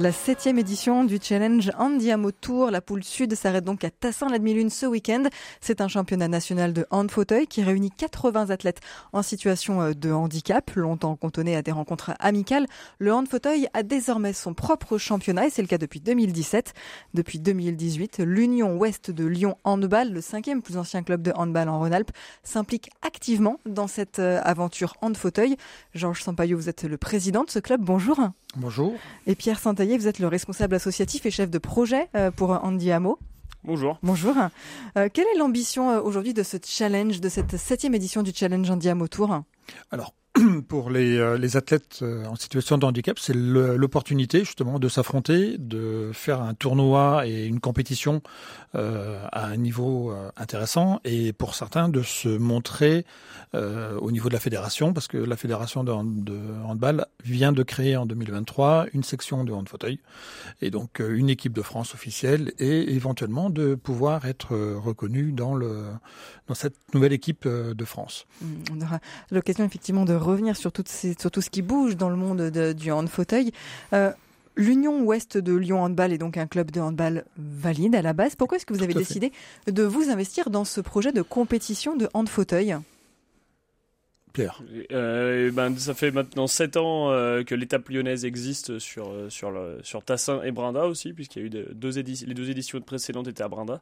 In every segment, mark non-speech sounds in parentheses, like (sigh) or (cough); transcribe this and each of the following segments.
La septième édition du challenge Handiamo Tour, la poule sud s'arrête donc à Tassin la demi-lune ce week-end. C'est un championnat national de hand fauteuil qui réunit 80 athlètes en situation euh, de handicap, longtemps cantonné à des rencontres amicales. Le hand fauteuil a désormais son propre championnat et c'est le cas depuis 2017. Depuis 2018, l'Union Ouest de Lyon Handball, le cinquième plus ancien club de handball en Rhône-Alpes, s'implique activement dans cette euh, aventure hand fauteuil. Georges Sampaio, vous êtes le président de ce club. Bonjour. Bonjour. Et Pierre Vous êtes le responsable associatif et chef de projet euh, pour Andy Hameau. Bonjour. Bonjour. Euh, quelle est l'ambition euh, aujourd'hui de ce challenge, de cette septième édition du challenge Andy Hameau Tour? Alors, (clears throat) pour les, les, athlètes en situation de handicap, c'est l'opportunité justement de s'affronter, de faire un tournoi et une compétition euh, à un niveau intéressant et pour certains de se montrer euh, au niveau de la fédération parce que la fédération de, handball vient de créer en 2023 une section de hand fauteuil et donc euh, une équipe de France officielle et éventuellement de pouvoir être reconnu dans le dans cette nouvelle équipe de France. Mmh, on aura l'occasion effectivement de revenir sur, toutes ces, sur tout ce qui bouge dans le monde de, du hand fauteuil. Euh, L'Union Ouest de Lyon Handball est donc un club de handball valide à la base. Pourquoi est-ce que vous avez décidé de vous investir dans ce projet de compétition de hand fauteuil Pierre euh, ben, Ça fait maintenant 7 ans euh, que l'étape lyonnaise existe sur, sur, le, sur Tassin et Brinda aussi, puisqu'il y a eu deux éditions, les deux éditions précédentes étaient à Brinda.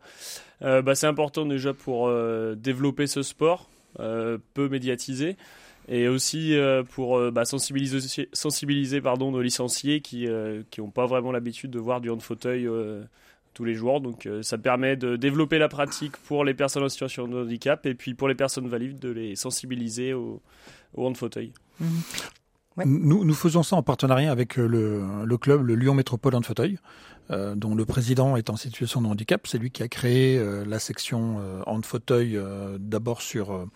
Euh, bah, c'est important déjà pour euh, développer ce sport, peu médiatisé, et aussi pour bah, sensibiliser, sensibiliser pardon, nos licenciés qui n'ont pas vraiment l'habitude de voir du hand fauteuil tous les jours. Donc euh, ça permet de développer la pratique pour les personnes en situation de handicap et puis pour les personnes valides de les sensibiliser au, au hand fauteuil. Mmh. Ouais. Nous, nous faisons ça en partenariat avec euh, le, le club, le Lyon Métropole Hand Fauteuil, euh, dont le président est en situation de handicap. C'est lui qui a créé euh, la section euh, hand fauteuil euh, d'abord sur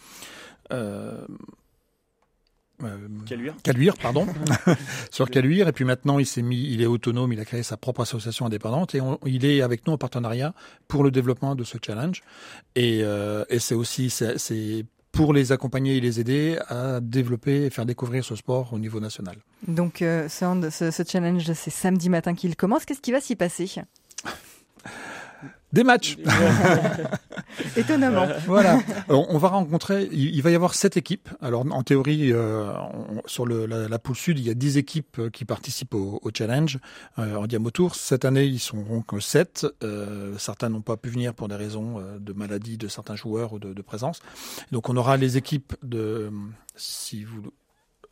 euh, Caluire. Caluire, pardon, (laughs) sur Caluire. Et puis maintenant, il s'est mis, il est autonome, il a créé sa propre association indépendante et on, il est avec nous en partenariat pour le développement de ce challenge. Et, euh, et c'est aussi, c'est pour les accompagner et les aider à développer et faire découvrir ce sport au niveau national. Donc, euh, ce, ce, ce challenge, c'est samedi matin qu'il commence. Qu'est-ce qui va s'y passer? Des matchs. (laughs) Étonnamment. (laughs) Voilà. On va rencontrer, il, va y avoir sept équipes. Alors en théorie, euh, on, sur le, la, la, poule sud, il y a dix équipes euh, qui participent au, au challenge euh, en Diamo Tour. Cette année, ils seront que sept. Euh, certains n'ont pas pu venir pour des raisons de maladie de certains joueurs ou de, de présence. Donc on aura les équipes de, si vous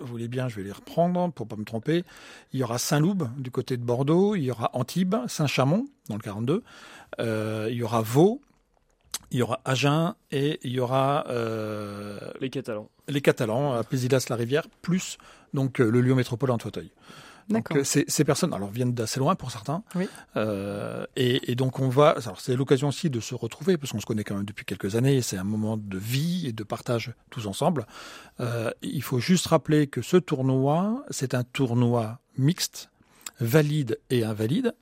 vous voulez bien, je vais les reprendre pour pas me tromper. Il y aura Saint-Loube du côté de Bordeaux, il y aura Antibes, Saint-Chamond dans le 42, euh, il y aura Vaud, il y aura Agen et il y aura euh, les Catalans. Les Catalans à Pézilas-la-Rivière plus donc euh, le Lyon Métropole en fauteuil. Donc euh, ces, ces, personnes alors viennent d'assez loin pour certains, oui. euh, et, et, donc on va. Alors c'est l'occasion aussi de se retrouver parce qu'on se connaît quand même depuis quelques années. C'est un moment de vie et de partage tous ensemble. Euh, il faut juste rappeler que ce tournoi, c'est un tournoi mixte, valide et invalide,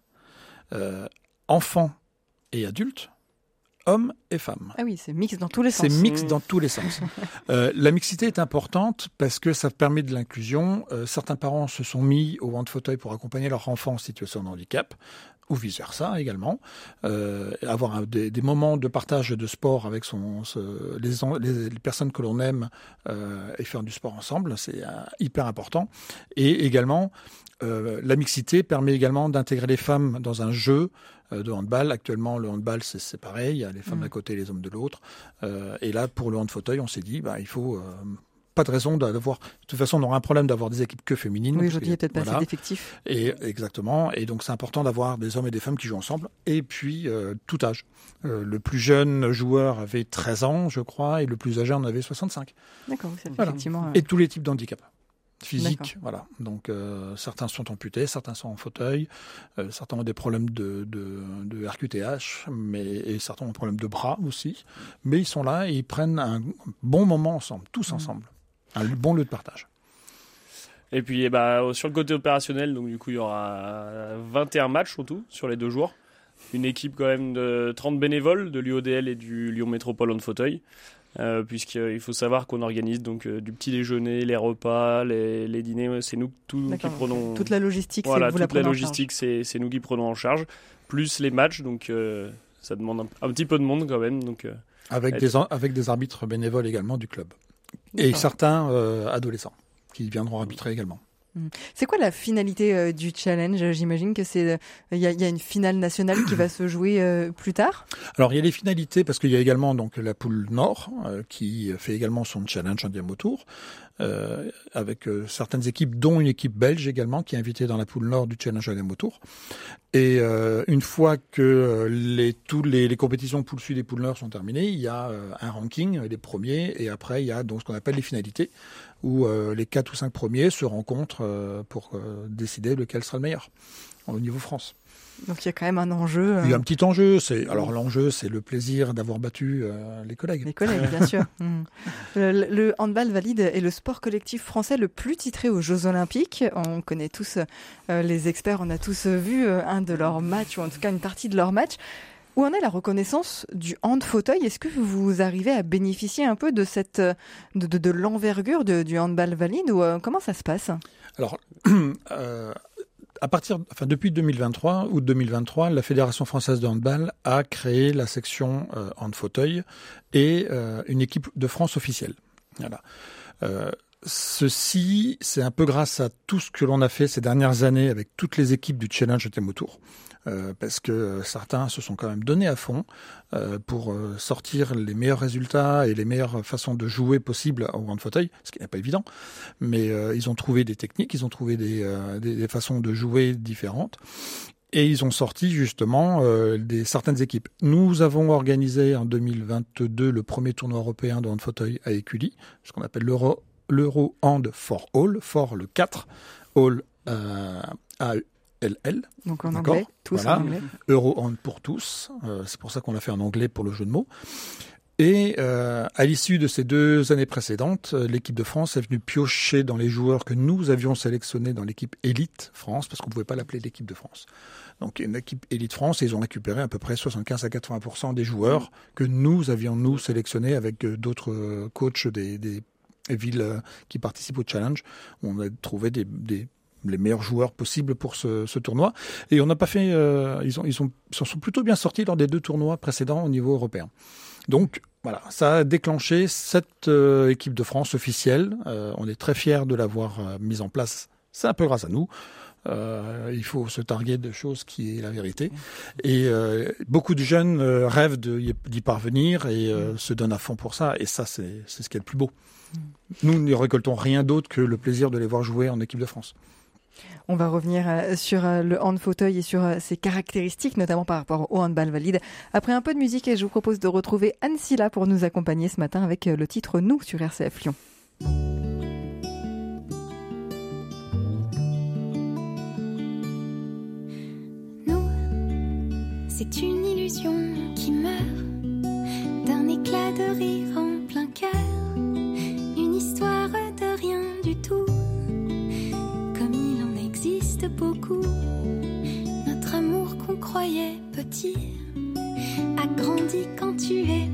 euh, enfants et adultes hommes et femmes. Ah oui, c'est mix dans tous les sens. C'est mix dans tous les sens. (laughs) euh, la mixité est importante parce que ça permet de l'inclusion. Euh, certains parents se sont mis au hand fauteuil pour accompagner leur enfant en situation de handicap ou vice versa également. Euh, avoir un, des, des, moments de partage de sport avec son, ce, les, les, les, personnes que l'on aime euh, et faire du sport ensemble, c'est hyper important. Et également, la mixité permet également d'intégrer les femmes dans un jeu de handball. Actuellement, le handball, c'est pareil. Il y a les femmes mmh. d'un côté et les hommes de l'autre. Euh, et là, pour le hand fauteuil, on s'est dit, bah, il faut pas de raison d'avoir. De toute façon, on aura un problème d'avoir des équipes que féminines. Oui, aujourd'hui, il n'y a peut-être voilà. pas assez d'effectifs. Et exactement. Et donc, c'est important d'avoir des hommes et des femmes qui jouent ensemble. Et puis, euh, tout âge. Euh, le plus jeune joueur avait 13 ans, je crois, et le plus âgé en avait 65. D'accord, voilà. effectivement. Et tous les types d'handicap physique. Voilà. Donc euh, certains sont amputés, certains sont en fauteuil, euh, certains ont des problèmes de, de, de, RQTH, mais et certains ont des problèmes de bras aussi. Mais ils sont là et ils prennent un bon moment ensemble, tous ensemble, mmh. un bon lieu de partage. Et puis eh bah, sur le côté opérationnel, donc du coup il y aura 21 matchs en tout sur les deux jours. une équipe quand même de 30 bénévoles de l'UODL et du Lyon Métropole en fauteuil. Euh, puisqu'il faut savoir qu'on organise donc du petit déjeuner, les repas, les, les dîners, c'est nous tout qui prenons toute la logistique. Voilà, vous toute la, la logistique, c'est nous qui prenons en charge, plus les matchs, donc ça demande un, petit peu de monde quand même. Donc avec des avec des arbitres bénévoles également du club et certains adolescents qui viendront arbitrer également. Mm. C'est quoi la finalité euh, du challenge? J'imagine que c'est il y, a une finale nationale qui va se jouer euh, plus tard? Alors il y a les finalités parce qu'il y a également donc la poule Nord euh, qui fait également son challenge en diamant tour avec certaines équipes dont une équipe belge également qui est invitée dans la poule Nord du challenge en diamant tour. Et une fois que les les, compétitions poule Sud et poule Nord sont terminées, il y a un ranking les premiers et après il y a donc ce qu'on appelle les finalités où euh, les quatre ou cinq premiers se rencontrent euh, pour euh, décider lequel sera le meilleur au niveau France. Donc il y a quand même un enjeu. Il y a un petit enjeu. C'est alors l'enjeu, c'est le plaisir d'avoir battu les collègues. Les collègues, bien sûr. (laughs) Hmm. Le, handball valide est le sport collectif français le plus titré aux Jeux Olympiques. On connaît tous les experts. On a tous vu un de leurs matchs ou en tout cas une partie de leurs matchs. Où en est la reconnaissance du hand fauteuil? Est-ce que vous arrivez à bénéficier un peu de cette de, de, l'envergure du handball valide ou euh, comment ça se passe? Alors, (clears throat) euh, à partir, enfin depuis 2023 ou 2023, la Fédération française de handball a créé la section euh, hand fauteuil et une équipe de France officielle. Voilà. Ceci, c'est un peu grâce à tout ce que l'on a fait ces dernières années avec toutes les équipes du Challenge Thème Autour. Euh, parce que euh, certains se sont quand même donnés à fond euh, pour sortir les meilleurs résultats et les meilleures façons de jouer possibles au grand fauteuil, ce qui n'est pas évident, mais ils ont trouvé des techniques, ils ont trouvé des, des, façons de jouer différentes. Et ils ont sorti justement des certaines équipes. Nous avons organisé en 2022 le premier tournoi européen de hand fauteuil à Écully, ce qu'on appelle l'Euro l'Euro Hand for All, for le 4, All euh, LL. Donc en anglais, tous en anglais. Euro pour tous. Euh, c'est pour ça qu'on l'a fait en anglais pour le jeu de mots. Et euh, à l'issue de ces deux années précédentes, euh, l'équipe de France est venue piocher dans les joueurs que nous avions sélectionnés dans l'équipe Élite France, parce qu'on ne pouvait pas l'appeler l'équipe de France. Donc une équipe Élite France, et ils ont récupéré à peu près 75 à 80 des joueurs que nous avions nous sélectionnés avec d'autres coachs des, des villes qui participent au challenge. On a trouvé les meilleurs joueurs possibles pour ce, tournoi. Et on n'a pas fait, euh, ils s'en sont plutôt bien sortis lors des deux tournois précédents au niveau européen. Donc voilà, ça a déclenché cette euh, équipe de France officielle. Euh, on est très fiers de l'avoir mise en place. C'est un peu grâce à nous. Il faut se targuer de choses qui est la vérité. Et beaucoup de jeunes rêvent d'y parvenir et se donnent à fond pour ça. Et ça, c'est ce qui est le plus beau. Nous ne récoltons rien d'autre que le plaisir de les voir jouer en équipe de France. On va revenir euh, sur euh, le hand fauteuil et sur euh, ses caractéristiques, notamment par rapport au handball valide. Après un peu de musique, je vous propose de retrouver Anne Silla pour nous accompagner ce matin avec le titre Nous sur RCF Lyon. C'est une illusion qui meurt d'un éclat de rire en plein cœur, une histoire de rien du tout beaucoup. Notre amour qu'on croyait petit a grandi quand tu es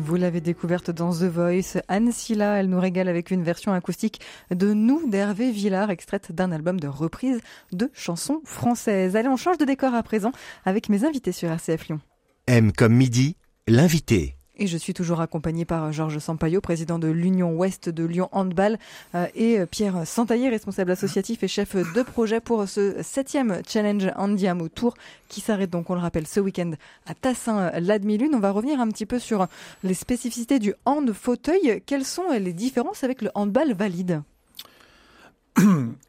Vous l'avez découverte dans The Voice. Anne Silla, elle nous régale avec une version acoustique de Nous d'Hervé Villard, extraite d'un album de reprise de chansons françaises. Allez, on change de décor à présent avec mes invités sur RCF Lyon. M comme midi, l'invité. Et je suis toujours accompagnée par Georges Sampaio, président de l'Union Ouest de Lyon Handball, euh, et Pierre Santaillé, responsable associatif et chef de projet pour ce septième challenge Andiamo Tour qui s'arrête donc, on le rappelle, ce week-end à Tassin-Ladmilune. On va revenir un petit peu sur les spécificités du hand fauteuil. Quelles sont les différences avec le handball valide?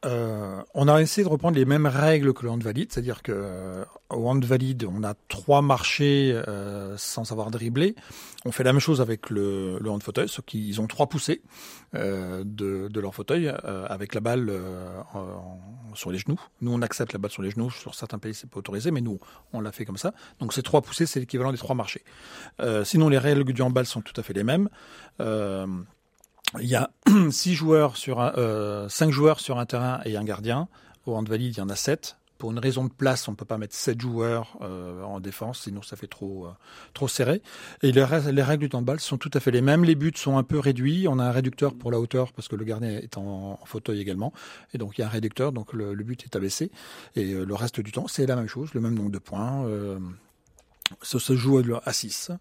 Euh, on a essayé de reprendre les mêmes règles que le hand valide, c'est-à-dire que euh, au hand valide, on a trois marchés euh, sans avoir dribblé. On fait la même chose avec le, le hand fauteuil, sauf qu'ils ont trois poussées de, leur fauteuil avec la balle sur les genoux. Nous, on accepte la balle sur les genoux. Sur certains pays, c'est pas autorisé, mais nous, on l'a fait comme ça. Donc, ces trois poussées, c'est l'équivalent des trois marchés. Sinon, les règles du handball sont tout à fait les mêmes. Il y a (clears throat) six joueurs sur un, euh, cinq joueurs sur un terrain et un gardien. Au hand valide, il y en a sept. Pour une raison de place, on peut pas mettre sept joueurs euh, en défense, sinon ça fait trop euh, trop serré. Et les, rè- les règles du handball sont tout à fait les mêmes. Les buts sont un peu réduits. On a un réducteur pour la hauteur parce que le gardien est en, en fauteuil également, et donc il y a un réducteur, donc le, le but est abaissé. Et euh, le reste du temps, c'est la même chose, le même nombre de points. Euh, ça se joue à 6.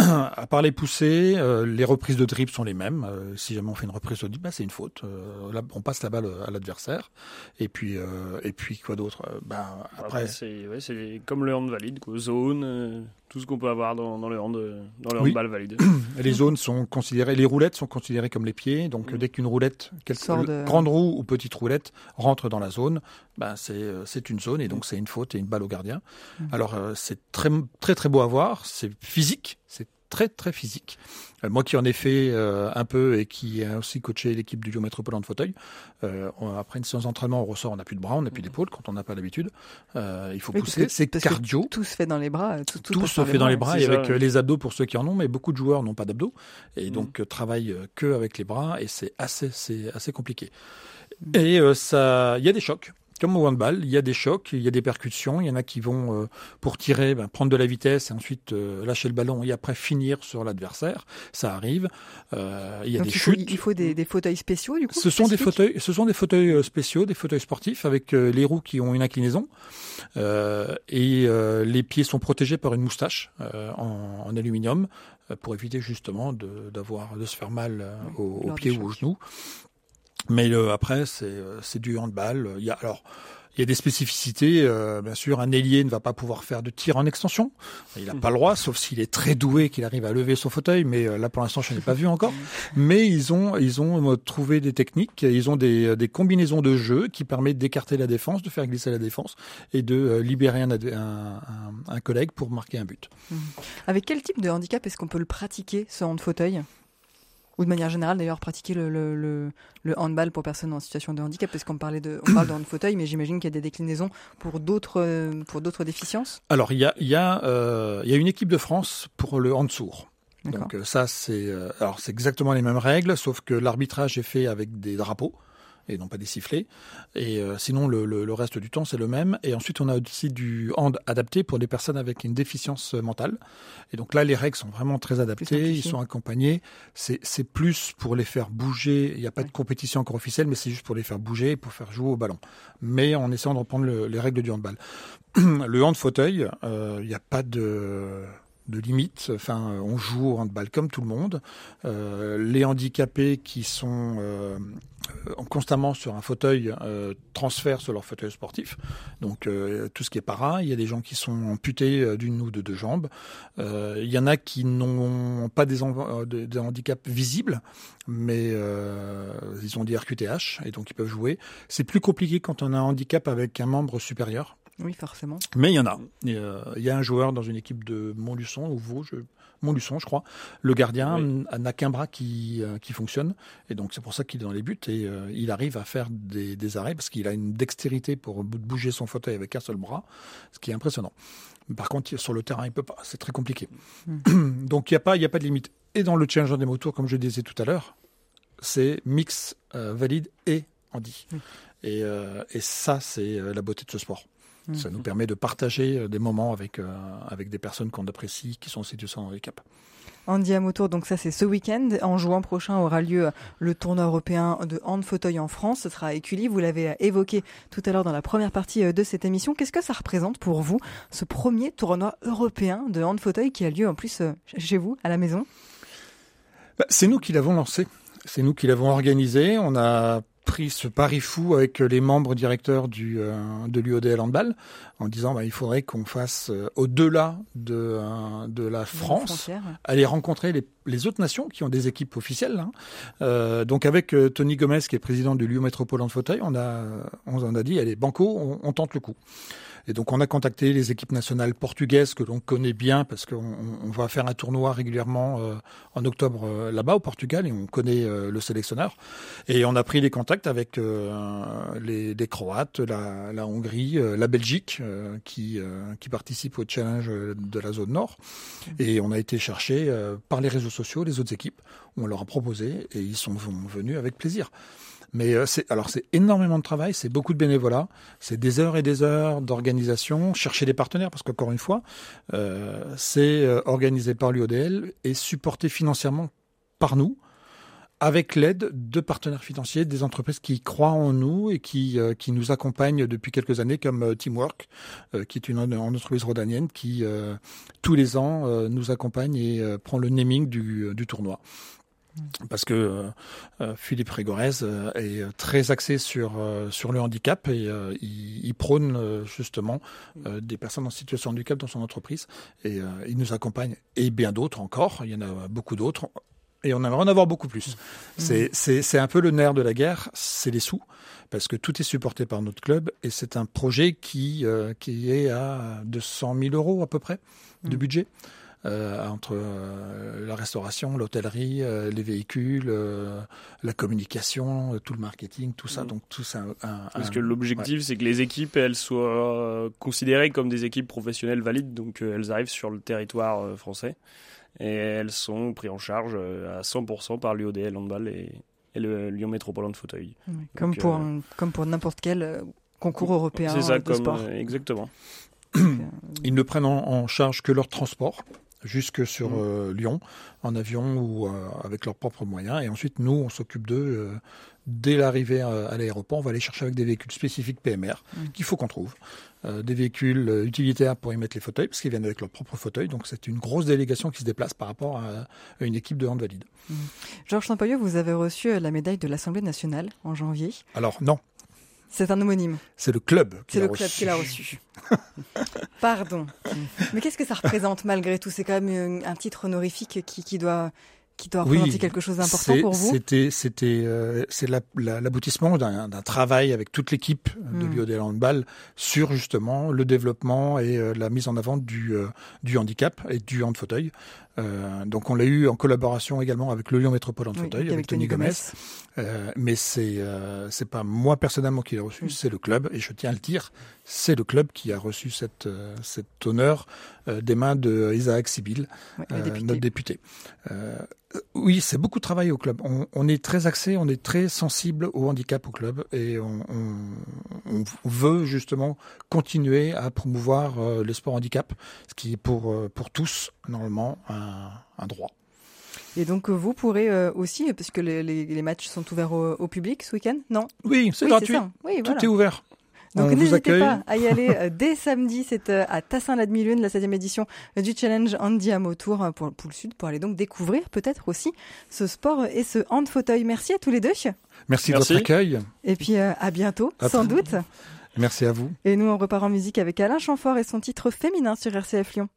À part les poussées, euh, les reprises de dribble sont les mêmes. Euh, si jamais on fait une reprise de dribble, bah, c'est une faute. Euh, là, on passe la balle à l'adversaire. Et puis, euh, et puis quoi d'autre? Euh, bah, Après, Après, c'est ouais, c'est comme le hand valide, quoi. zone, euh, tout ce qu'on peut avoir dans, dans le hand, euh, dans le Oui. handball valide. (clears throat) les zones sont considérées, les roulettes sont considérées comme les pieds. Donc, Mhm. dès qu'une roulette, quelle, de- grande roue ou petite roulette, rentre dans la zone, bah, c'est euh, c'est une zone et donc c'est une faute et une balle au gardien. Mhm. Alors, euh, c'est très, très, très beau à voir. C'est physique. Très, très physique. Euh, moi qui en ai fait euh, un peu et qui a aussi coaché l'équipe du Lyon Métropolitain de fauteuil, euh, on- après une séance d'entraînement, on ressort, on n'a plus de bras, on n'a plus d'épaule quand on n'a pas l'habitude. Euh, il faut Oui, pousser. C'est cardio. Tout se fait dans les bras. Tout, tout se fait dans les bras et ça, avec ouais. les abdos pour ceux qui en ont, mais beaucoup de joueurs n'ont pas d'abdos et Mhm. donc euh, travaillent que avec les bras et c'est assez, c'est assez compliqué. Et euh, ça, il y a des chocs. Comme au handball, il y a des chocs, il y a des percussions. Il y en a qui vont, euh, pour tirer, ben, prendre de la vitesse et ensuite euh, lâcher le ballon et après finir sur l'adversaire. Ça arrive. Euh, il y a Donc des il faut, chutes. il faut des, des fauteuils spéciaux du coup. Ce sont des fauteuils, ce sont des fauteuils euh, spéciaux, des fauteuils sportifs avec euh, les roues qui ont une inclinaison euh, et euh, les pieds sont protégés par une moustache euh, en, en aluminium pour éviter justement de, d'avoir de se faire mal aux, pieds ou aux genoux. Mais euh, après c'est euh, c'est du handball. Il y a alors il y a des spécificités. euh, bien sûr, un ailier ne va pas pouvoir faire de tir en extension. Il n'a pas le droit, sauf s'il est très doué, qu'il arrive à lever son fauteuil. Mais euh, là, pour l'instant, je n'ai pas vu encore. Mais ils ont, ils ont euh, trouvé des techniques. Ils ont des, des combinaisons de jeu qui permettent d'écarter la défense, de faire glisser la défense et de libérer un, un- un collègue pour marquer un but. Avec quel type de handicap est-ce qu'on peut le pratiquer, ce hand fauteuil? Ou de manière générale d'ailleurs pratiquer le, le, le, le handball pour personnes en situation de handicap parce qu'on parlait de on parle de hand fauteuil mais j'imagine qu'il y a des déclinaisons pour d'autres euh, pour d'autres déficiences. Alors il y a il y a euh, il y a une équipe de France pour le hand sourd. Donc euh, ça c'est alors c'est exactement les mêmes règles sauf que l'arbitrage est fait avec des drapeaux et non pas des sifflets. Et euh, sinon le, le, le reste du temps c'est le même. Et ensuite on a aussi du hand adapté pour des personnes avec une déficience euh, mentale. Et donc là les règles sont vraiment très adaptées, ils sont accompagnés. C'est plus pour les faire bouger. Il n'y a pas de compétition encore officielle, mais c'est juste pour les faire bouger et pour faire jouer au ballon. Mais en essayant de reprendre le- les règles du handball. (clears throat) le hand fauteuil, euh, il n'y a pas de de limite. Enfin, on joue au handball comme tout le monde. Euh, les handicapés qui sont euh, constamment sur un fauteuil euh, transfèrent sur leur fauteuil sportif. Donc euh, tout ce qui est para, il y a des gens qui sont amputés d'une ou de deux jambes. Il y en a qui n'ont pas des, handicaps visibles, mais ils ont des RQTH et donc ils peuvent jouer. C'est plus compliqué quand on a un handicap avec un membre supérieur. Oui, forcément. Mais il y en a. Euh, Il y a un joueur dans une équipe de Montluçon ou Vosges, Montluçon, je crois. Le gardien Oui. n- n'a qu'un bras qui, euh, qui fonctionne. Et donc, c'est pour ça qu'il est dans les buts. Et euh, il arrive à faire des, des arrêts parce qu'il a une dextérité pour bou- bouger son fauteuil avec un seul bras, ce qui est impressionnant. Par contre, sur le terrain, il peut pas. C'est très compliqué. (clears throat) donc, il n'y a, pas- il y a pas de limite. Et dans le Challenger des motos, comme je le disais tout à l'heure, c'est mix euh, valide et handi. Oui. Et, euh, et ça, c'est euh, la beauté de ce sport. Ça Mhm. nous permet de partager euh, des moments avec, euh, avec des personnes qu'on apprécie, qui sont en situation de handicap. Andy Amotour, donc ça c'est ce week-end. En juin prochain aura lieu euh, le tournoi européen de hand fauteuil en France. Ce sera à Écully. Vous l'avez évoqué tout à l'heure dans la première partie de cette émission. Qu'est-ce que ça représente pour vous, ce premier tournoi européen de hand fauteuil qui a lieu en plus chez vous, à la maison? Bah, c'est nous qui l'avons lancé. C'est nous qui l'avons organisé. On a pris ce pari fou avec les membres directeurs du, euh, de l'UODL Handball en disant bah, il faudrait qu'on fasse euh, au-delà de, euh, de la France, aller rencontrer les, les autres nations qui ont des équipes officielles. hein. Euh, donc avec euh, Tony Gomez, qui est président du Lyon Métropole en fauteuil, on a, on en a dit, allez, banco, on, on tente le coup. Et donc on a contacté les équipes nationales portugaises que l'on connaît bien parce qu'on on- on va faire un tournoi régulièrement euh, en octobre euh, là-bas au Portugal et on connaît euh, le sélectionneur. Et on a pris des contacts avec les, les Croates, la, la Hongrie, la Belgique qui, qui participe au challenge de la zone nord. Et on a été chercher par les réseaux sociaux les autres équipes. On leur a proposé et ils sont venus avec plaisir. Mais euh, c'est alors c'est énormément de travail, c'est beaucoup de bénévolat, c'est des heures et des heures d'organisation, chercher des partenaires parce qu'encore une fois, euh, c'est euh, organisé par l'UODL et supporté financièrement par nous avec l'aide de partenaires financiers, des entreprises qui croient en nous et qui, qui nous accompagnent depuis quelques années, comme Teamwork, qui est une, entreprise rhodanienne qui, tous les ans, nous accompagne et prend le naming du tournoi. Parce que euh, euh, Philippe Régorez euh, est très axé sur, euh, sur le handicap et il, il prône justement des personnes en situation de handicap dans son entreprise. Et il nous accompagne, et bien d'autres encore, il y en a beaucoup d'autres. Et on aimerait en avoir beaucoup plus. C'est, c'est, un peu le nerf de la guerre, c'est les sous, parce que tout est supporté par notre club et c'est un projet qui, qui est à 200 000 euros à peu près de Mm. budget. Euh, entre euh, la restauration, l'hôtellerie, euh, les véhicules, euh, la communication, euh, tout le marketing, tout ça. Mm. Donc tout ça. Un, un- Parce un- que l'objectif, c'est que les équipes, elles soient euh, considérées comme des équipes professionnelles valides, donc euh, elles arrivent sur le territoire euh, français et elles sont prises en charge euh, à 100% par l'UODL Handball et, et le Lyon Métropole de fauteuil. Oui, Comme, pour, euh, comme pour n'importe quel concours européen ça, de comme sport. exactement. Ils ne prennent en, en charge que leur transport jusque sur Mm. euh, Lyon en avion ou euh, avec leurs propres moyens. Et ensuite, nous, on s'occupe d'eux euh, dès l'arrivée à, l'aéroport. On va les chercher avec des véhicules spécifiques PMR Mm. qu'il faut qu'on trouve. Euh, des véhicules utilitaires pour y mettre les fauteuils, parce qu'ils viennent avec leur propre fauteuil. Donc c'est une grosse délégation qui se déplace par rapport à, à une équipe de hand valide. Georges Sampaio, vous avez reçu la médaille de l'Assemblée nationale en janvier. Alors non, C'est un homonyme. c'est le club qui C'est l'a le club reçu. qui l'a reçu. (laughs) Pardon. Mais qu'est-ce que ça représente malgré tout? C'est quand même euh, un titre honorifique qui, qui doit qui doit représenter quelque chose d'important pour vous? C'était, c'était, euh, c'est l'aboutissement d'un travail avec toute l'équipe de mmh. Biodel Handball sur justement le développement et euh, la mise en avant du, euh, du handicap et du hand fauteuil. Euh, donc on l'a eu en collaboration également avec le Lyon Métropole en fauteuil, avec, Tony Gomez. Euh, mais c'est euh, c'est pas moi personnellement qui l'ai reçu, mm. c'est le club et je tiens à le dire, c'est le club qui a reçu cette euh, cet honneur des mains de Isaac Sibyl, notre député. oui, c'est beaucoup de travail au club. On, on, est très axé, on est très sensible au handicap au club et on, on, on veut justement continuer à promouvoir le sport handicap, ce qui est pour pour tous normalement un, un droit. Et donc euh, vous pourrez euh, aussi, parce que les, les, les matchs sont ouverts au, au public ce week-end, non? Oui, c'est gratuit. Oui, Tout est ouvert. Donc n'hésitez pas à y aller (laughs) euh, dès samedi, c'est à Tassin-la-Demi-Lune, la 7e édition du challenge Andy Tour pour, pour le Sud, pour aller donc découvrir peut-être aussi ce sport et ce hand fauteuil. Merci à tous les deux. Merci, de votre accueil. Et puis à bientôt, sans doute. Merci à vous. Et nous on repart en musique avec Alain Chamfort et son titre féminin sur RCF Lyon.